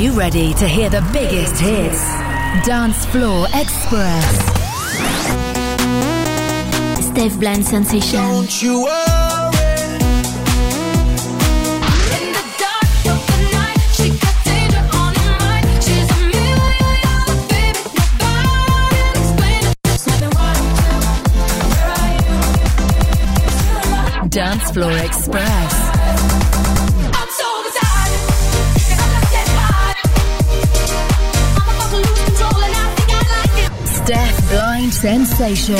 you ready to hear the biggest hits? Dance Floor Express. Steph Blind Sensation. Don't you worry. In the dark of the night, she got danger on her mind. She's a million dollar baby, nobody can explain it. Snapping one, two, where are you? Dance Floor Express. Sensation.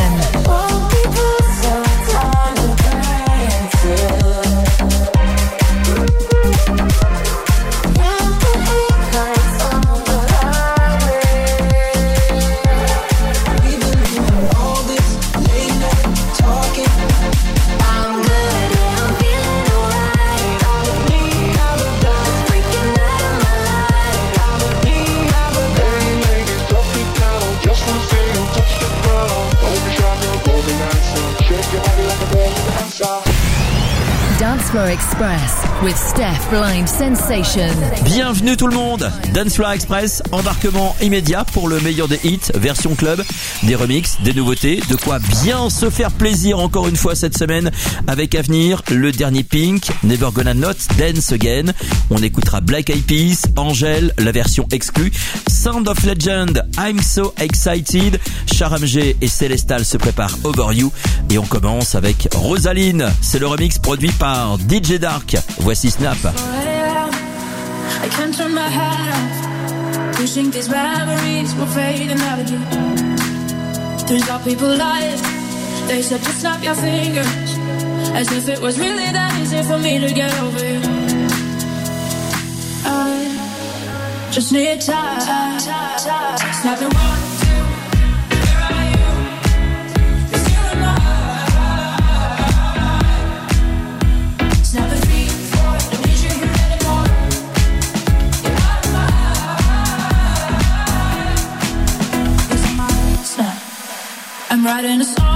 Express Steph Blind Sensation. Bienvenue tout le monde Dance Floor Express, embarquement immédiat pour le meilleur des hits, version club, des remixes, des nouveautés, de quoi bien se faire plaisir encore une fois cette semaine avec à venir le dernier Pink, Never Gonna Not Dance Again. On écoutera Black Eyed Peas, Angel, la version exclue, Sound of Legend, I'm So Excited, Charam G et Célestal se préparent Over You et on commence avec Rosaline. C'est le remix produit par DJ Dark. Voici Snap. Turns out people lied. They said just snap your fingers. As if it was really that easy for me to get over you. I just need time. Snapping one, I'm writing a song,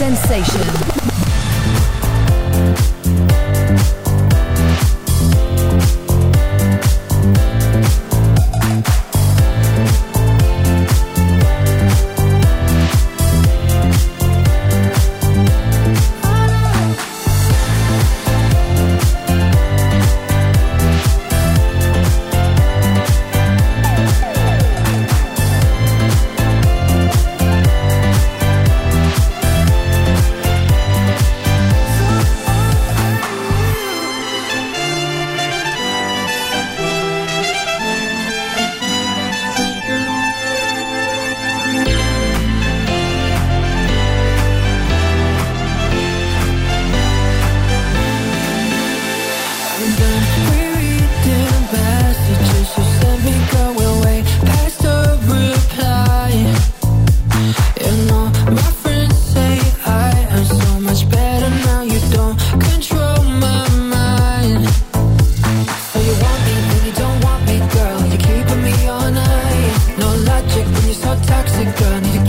Sensation. toxic, girl,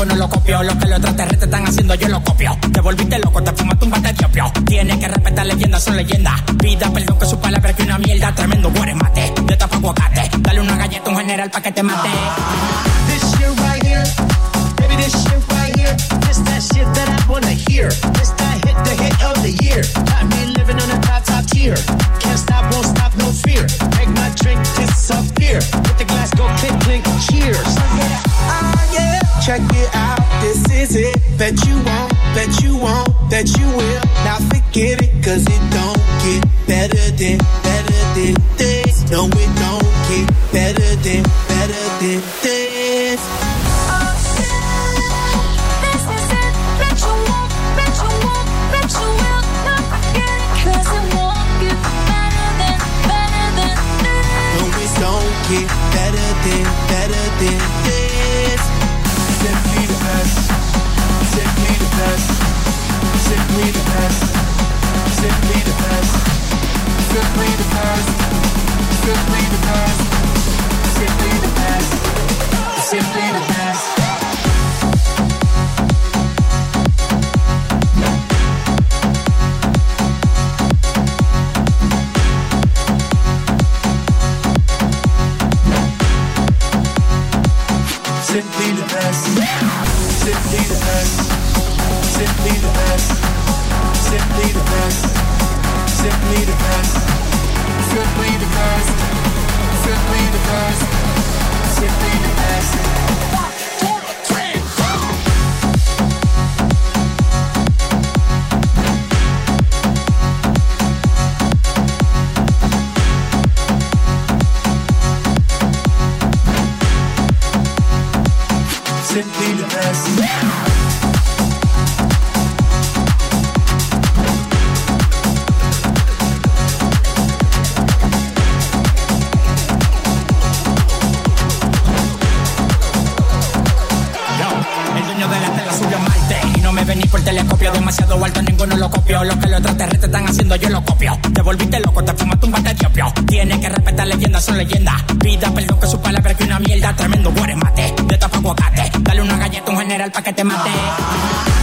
Ninguno lo copió Lo que los extraterrestres están haciendo, yo lo copio Te volviste loco, te fumaste un bate de opio Tienes que respetar leyendas, son leyendas Pida perdón que su palabra que una mierda Tremendo mate de tapa aguacate Dale una galleta a un general pa' que te mate This shit right here, baby, this shit right here. This that shit that I wanna hear. This that hit, the hit of the year. Got me living on a top, top tier. Can't stop, won't stop, no fear. Make my drink disappear. Let the glass go clink, clink, cheers. Check it out, this is it. That you want, that you want, that you will. Now forget it, cause it don't get better than, better than this. No, it don't get better than, better than this. No, it don't get better than, better than could leave the car general pa' que te mate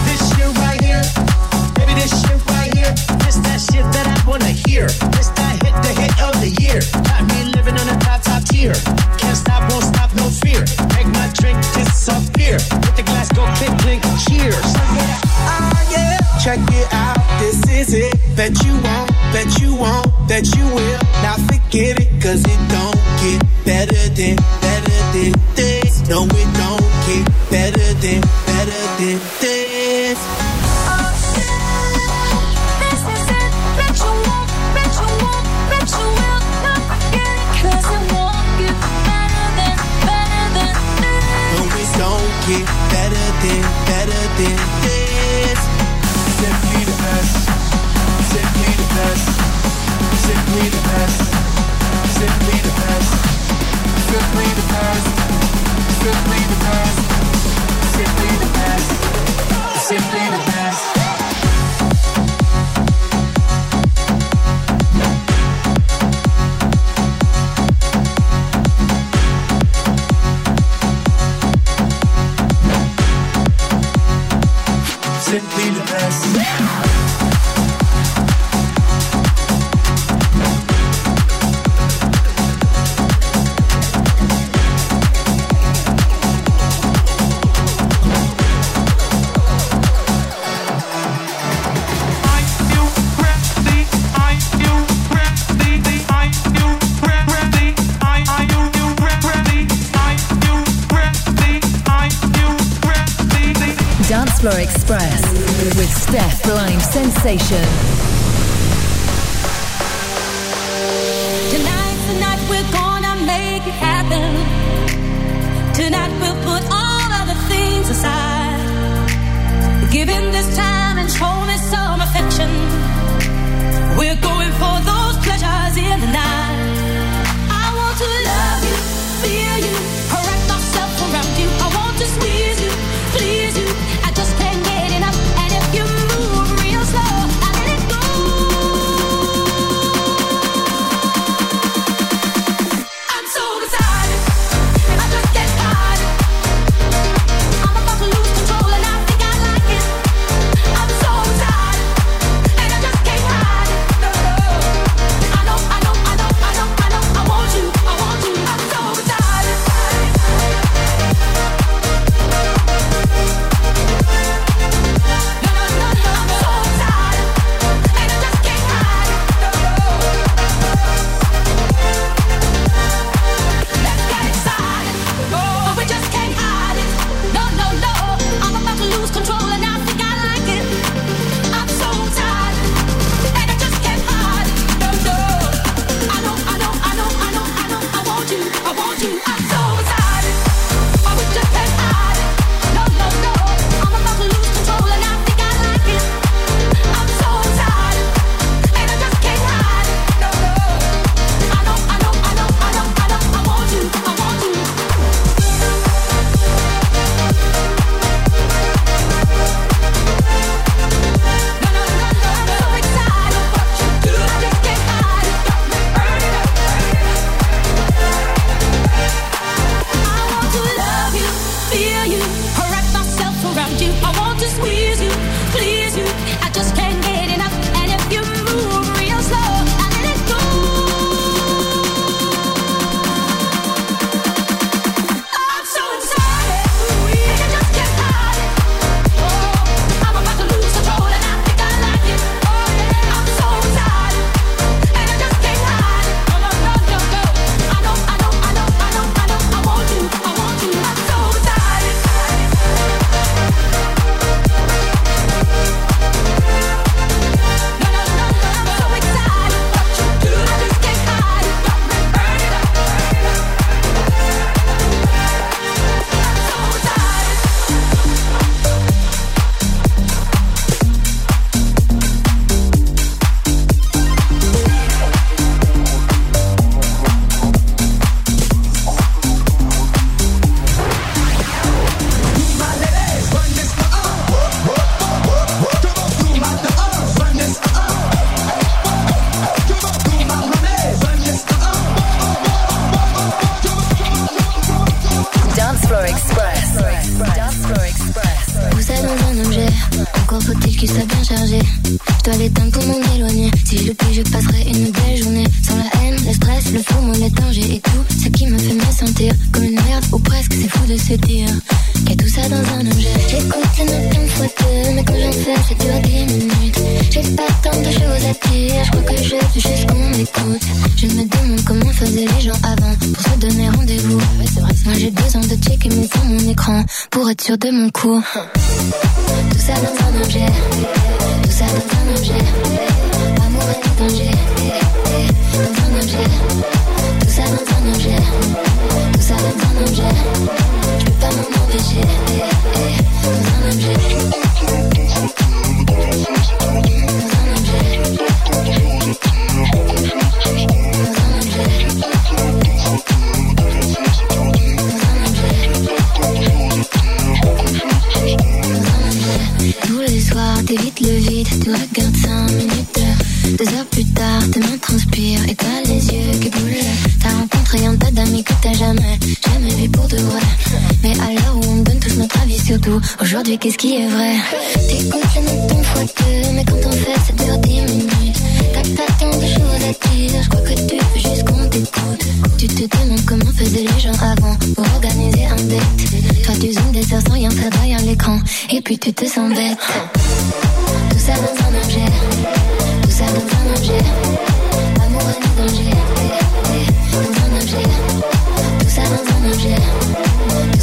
哭。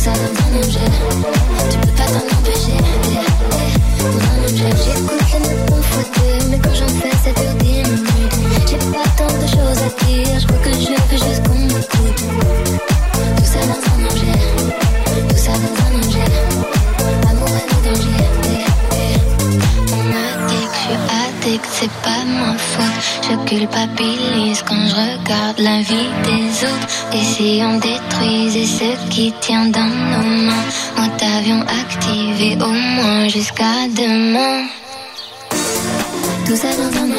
Sadam zanim, you. Jusqu'à demain. Tout ça dans un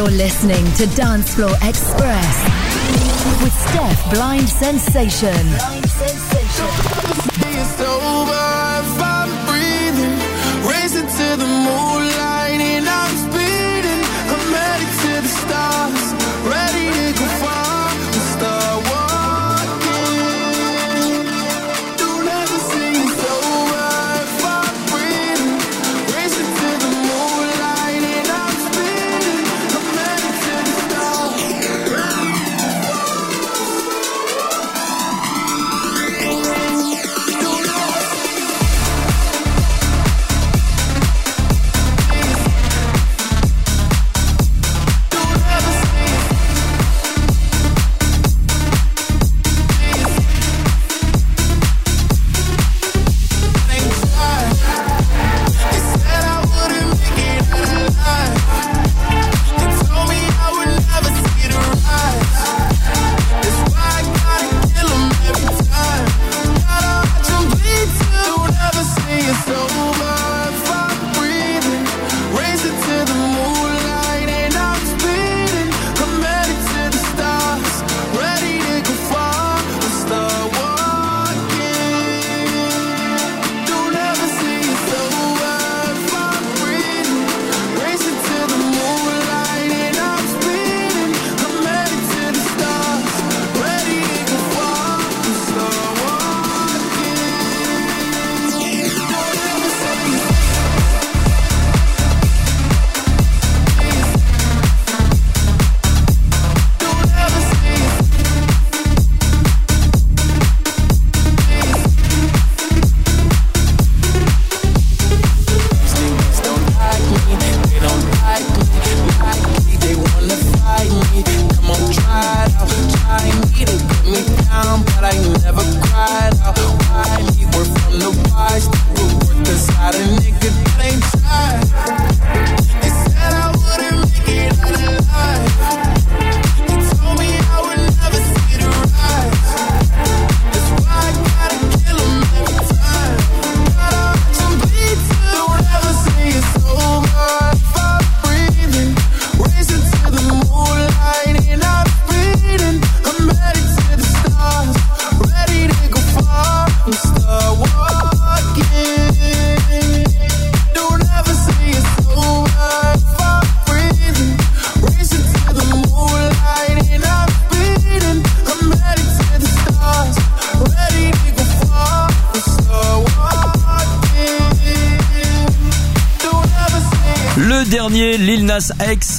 You're listening to Dance Floor Express with Steph Blind Sensation. Blind Sensation.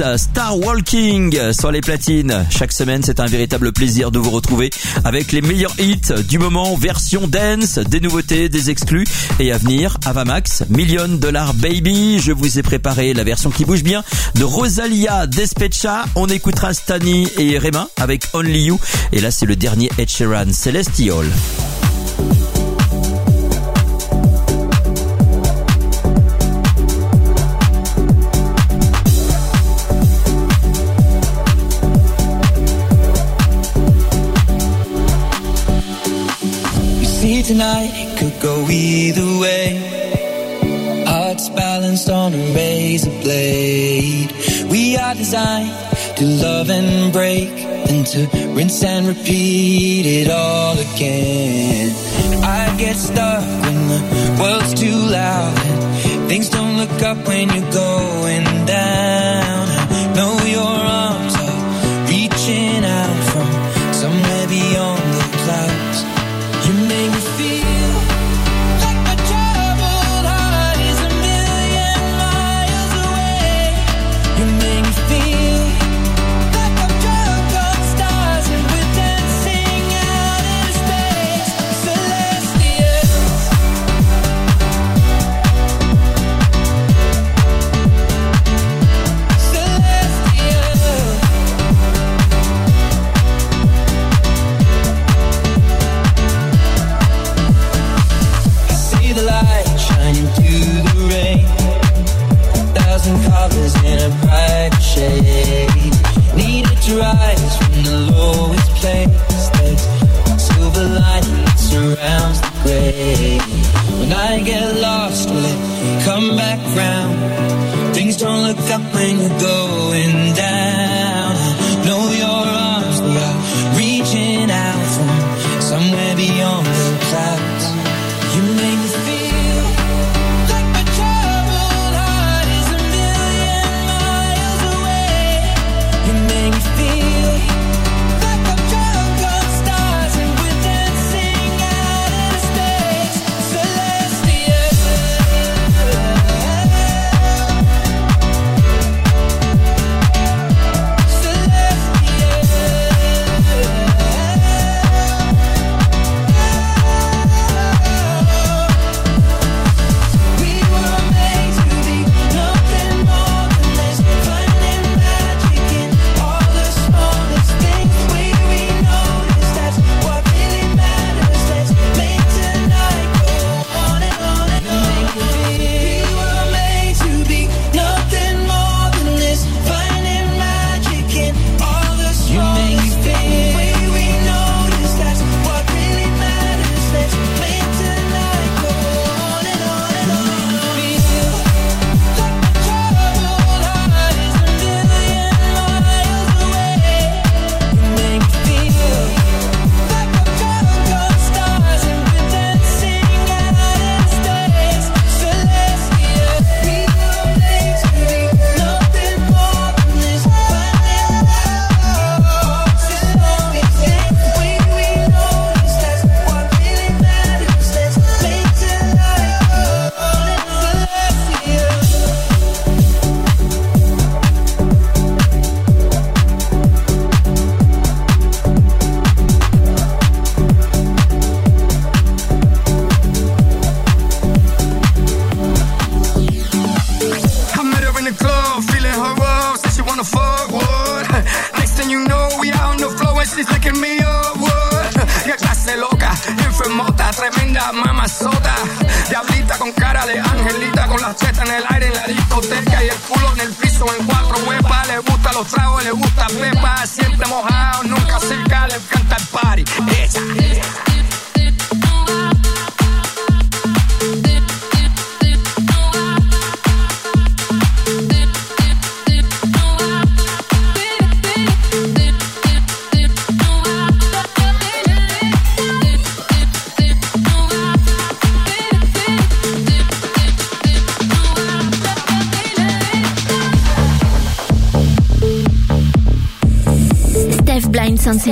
X, Star Walking sur les platines. Chaque semaine, c'est un véritable plaisir de vous retrouver avec les meilleurs hits du moment, version dance, des nouveautés, des exclus et à venir, Avamax, Million Dollar Baby. Je vous ai préparé la version qui bouge bien de Rosalia Despecha. On écoutera Stani et Rema avec Only You. Et là, c'est le dernier Ed Sheeran, Celestial. Tonight it could go either way. Hearts balanced on a razor blade. We are designed to love and break, then to rinse and repeat it all again. I get stuck when the world's too loud and things don't look up when you're going down. Rise from the lowest place. There's silver lining that surrounds the gray. When I get lost, will it come back round? Things don't look up when you're going down.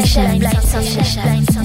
Blind Sensation.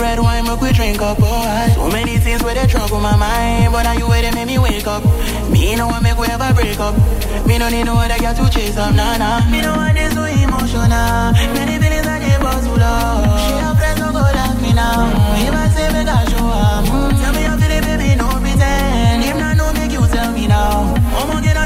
red wine, make we drink up, boy. So many things where they trouble my mind, but now you where they make me wake up. Me no one make we ever break up. Me no need no other girl to chase up, nah nah. Me no one is so emotional. Many feelings I need boss to love. She have friends go like me now. If I say me I show up, mm. tell me how feel it, baby, no pretend. If not, no make you tell me now. I'm gonna get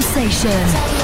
sensation.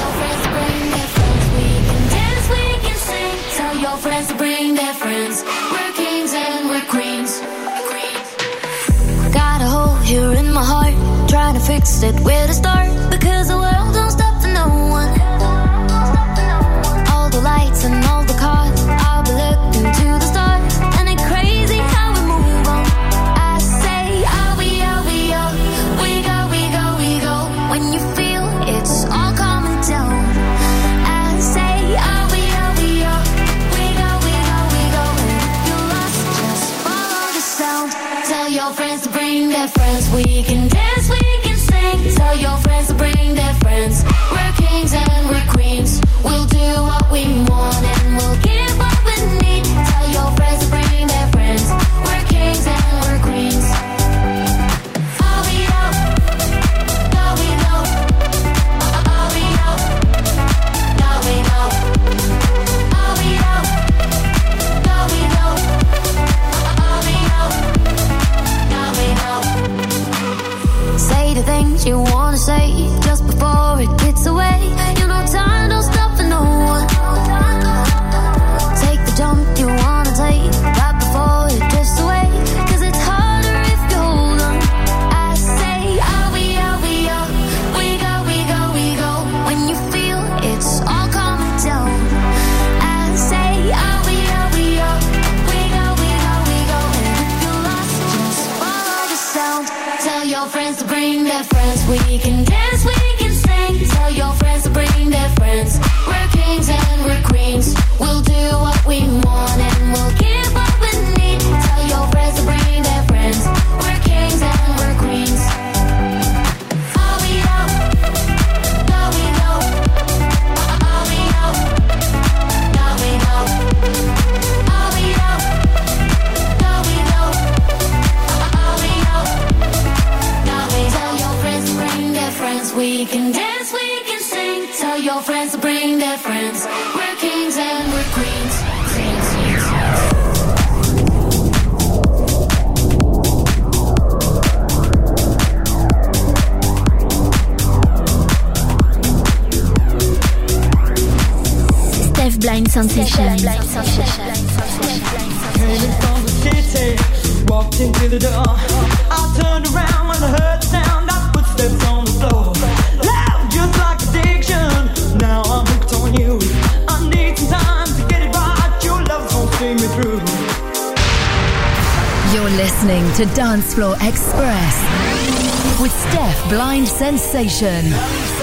friends, we can dance, we can sing. Tell your friends to bring their friends. Blind Sensation. Sensation. From the city, walked into the door. I turned around when I heard the sound on the floor. Loud, just like addiction. Now I'm hooked on you. I need some time to get it right. Your love's gonna see me through. You're listening to Dance Floor Express with Steph Blind Sensation.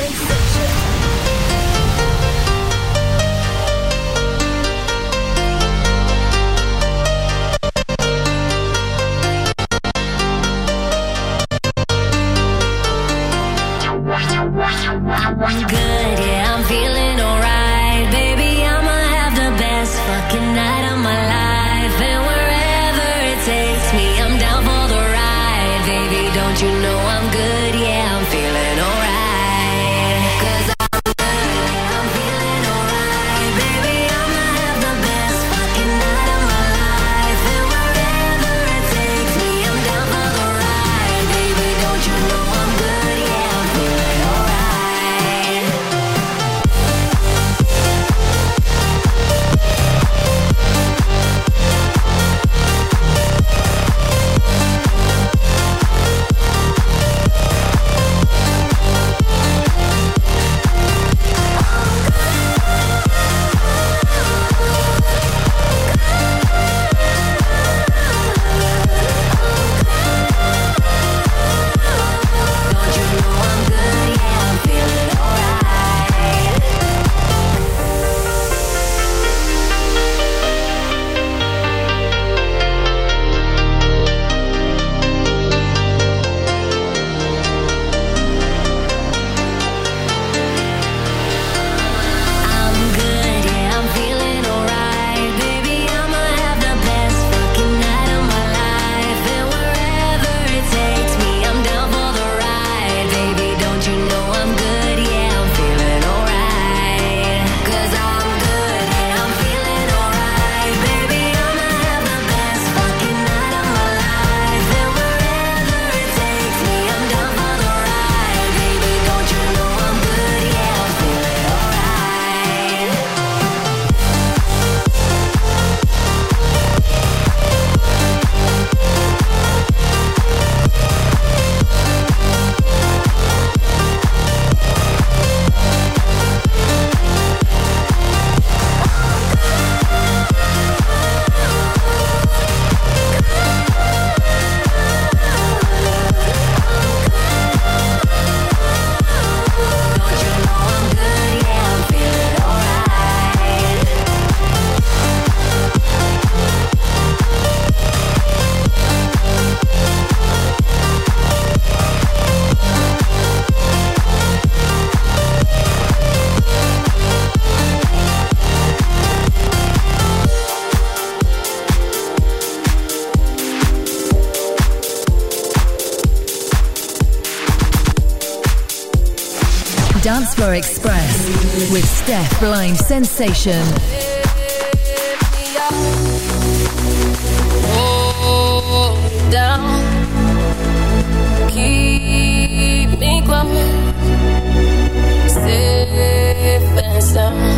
Death Blind Sensation. Down. Keep me quiet. Safe and sound.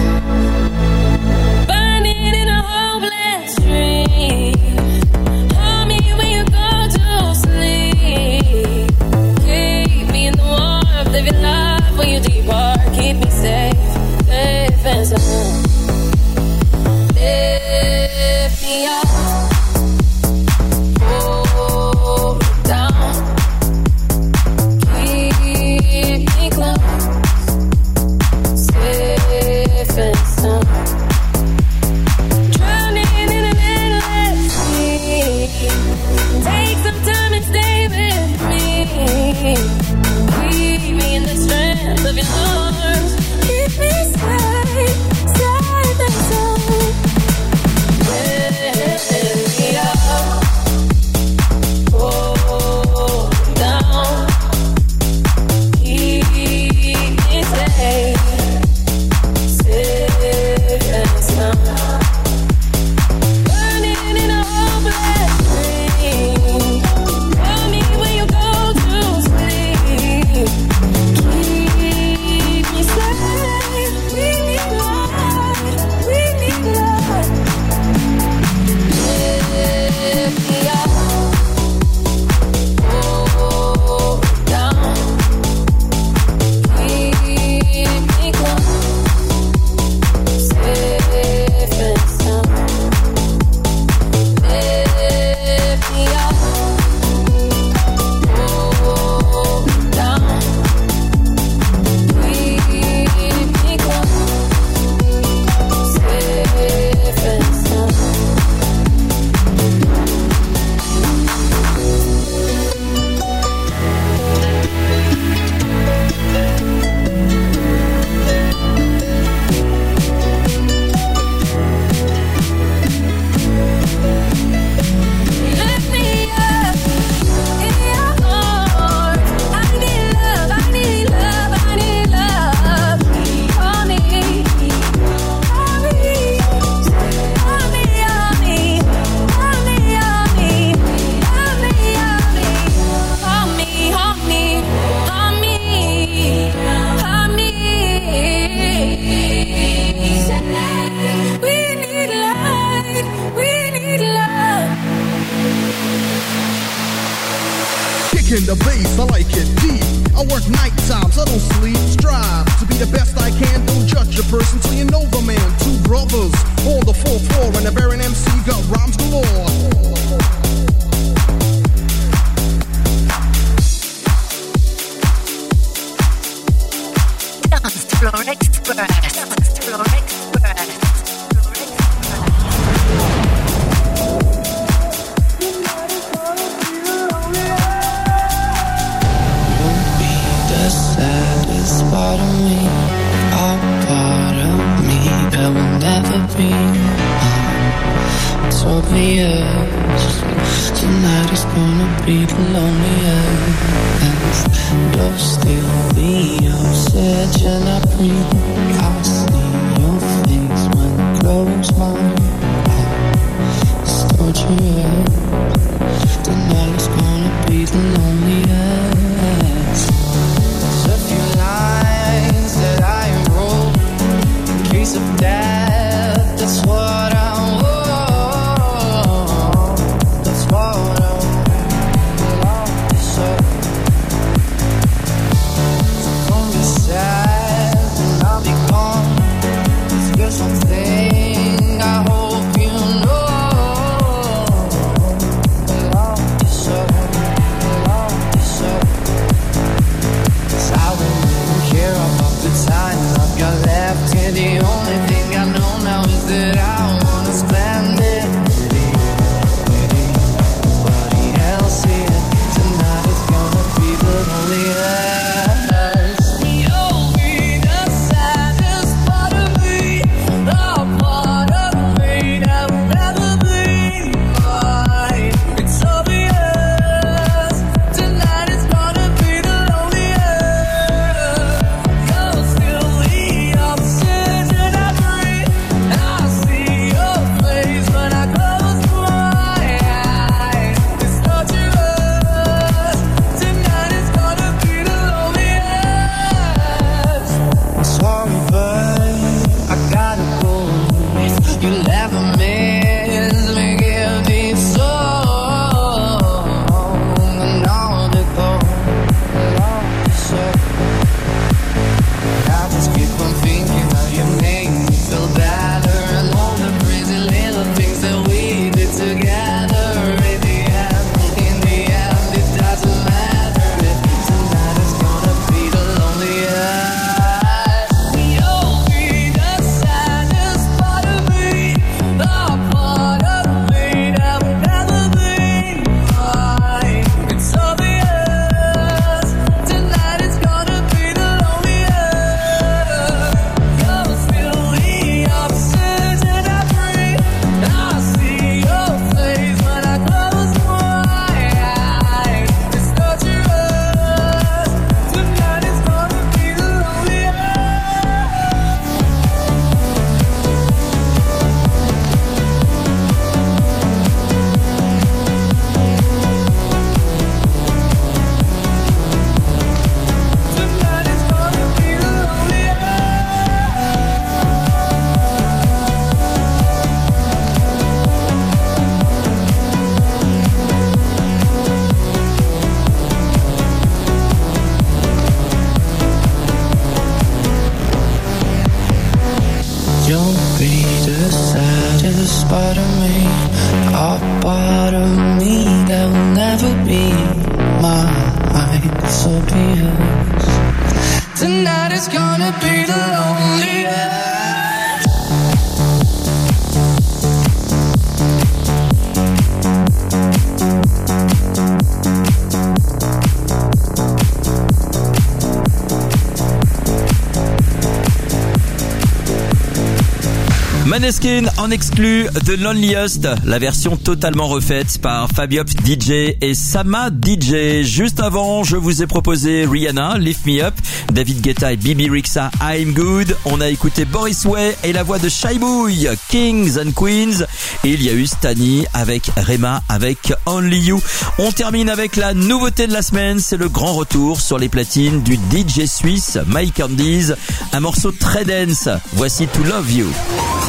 Måneskin en exclu de Loneliest, la version totalement refaite par Fabiop DJ et Sama DJ. Juste avant, je vous ai proposé Rihanna, Lift Me Up, David Guetta et Bibi Rixa, I'm Good. On a écouté Boris Way et la voix de Shaibouille, Kings and Queens. Et il y a eu Stani avec Rema, avec Only You. On termine avec la nouveauté de la semaine, c'est le grand retour sur les platines du DJ suisse Mike Candies, un morceau très dense. Voici To Love You.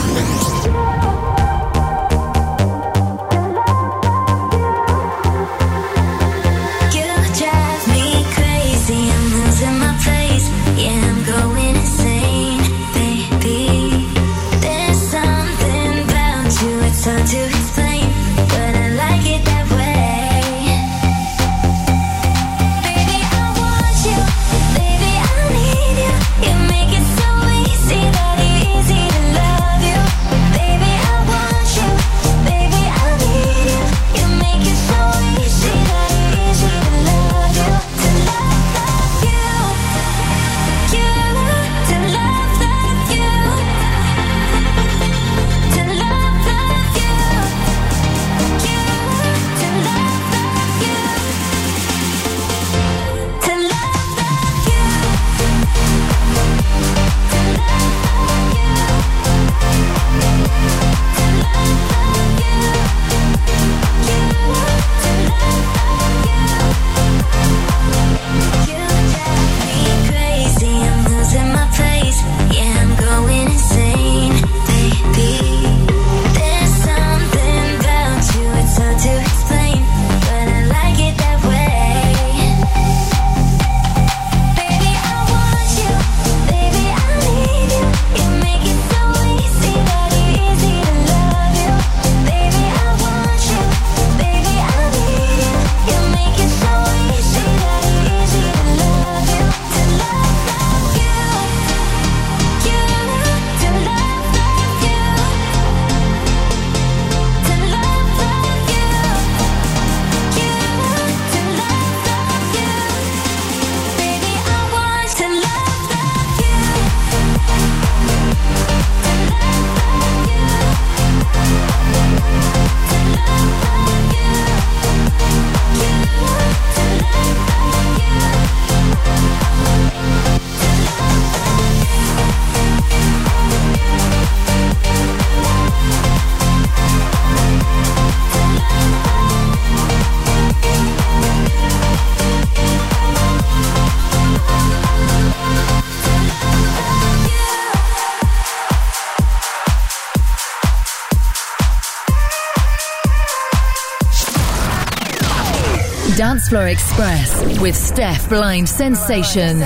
Thank you. Dance Floor Express with Steph Blind Sensation.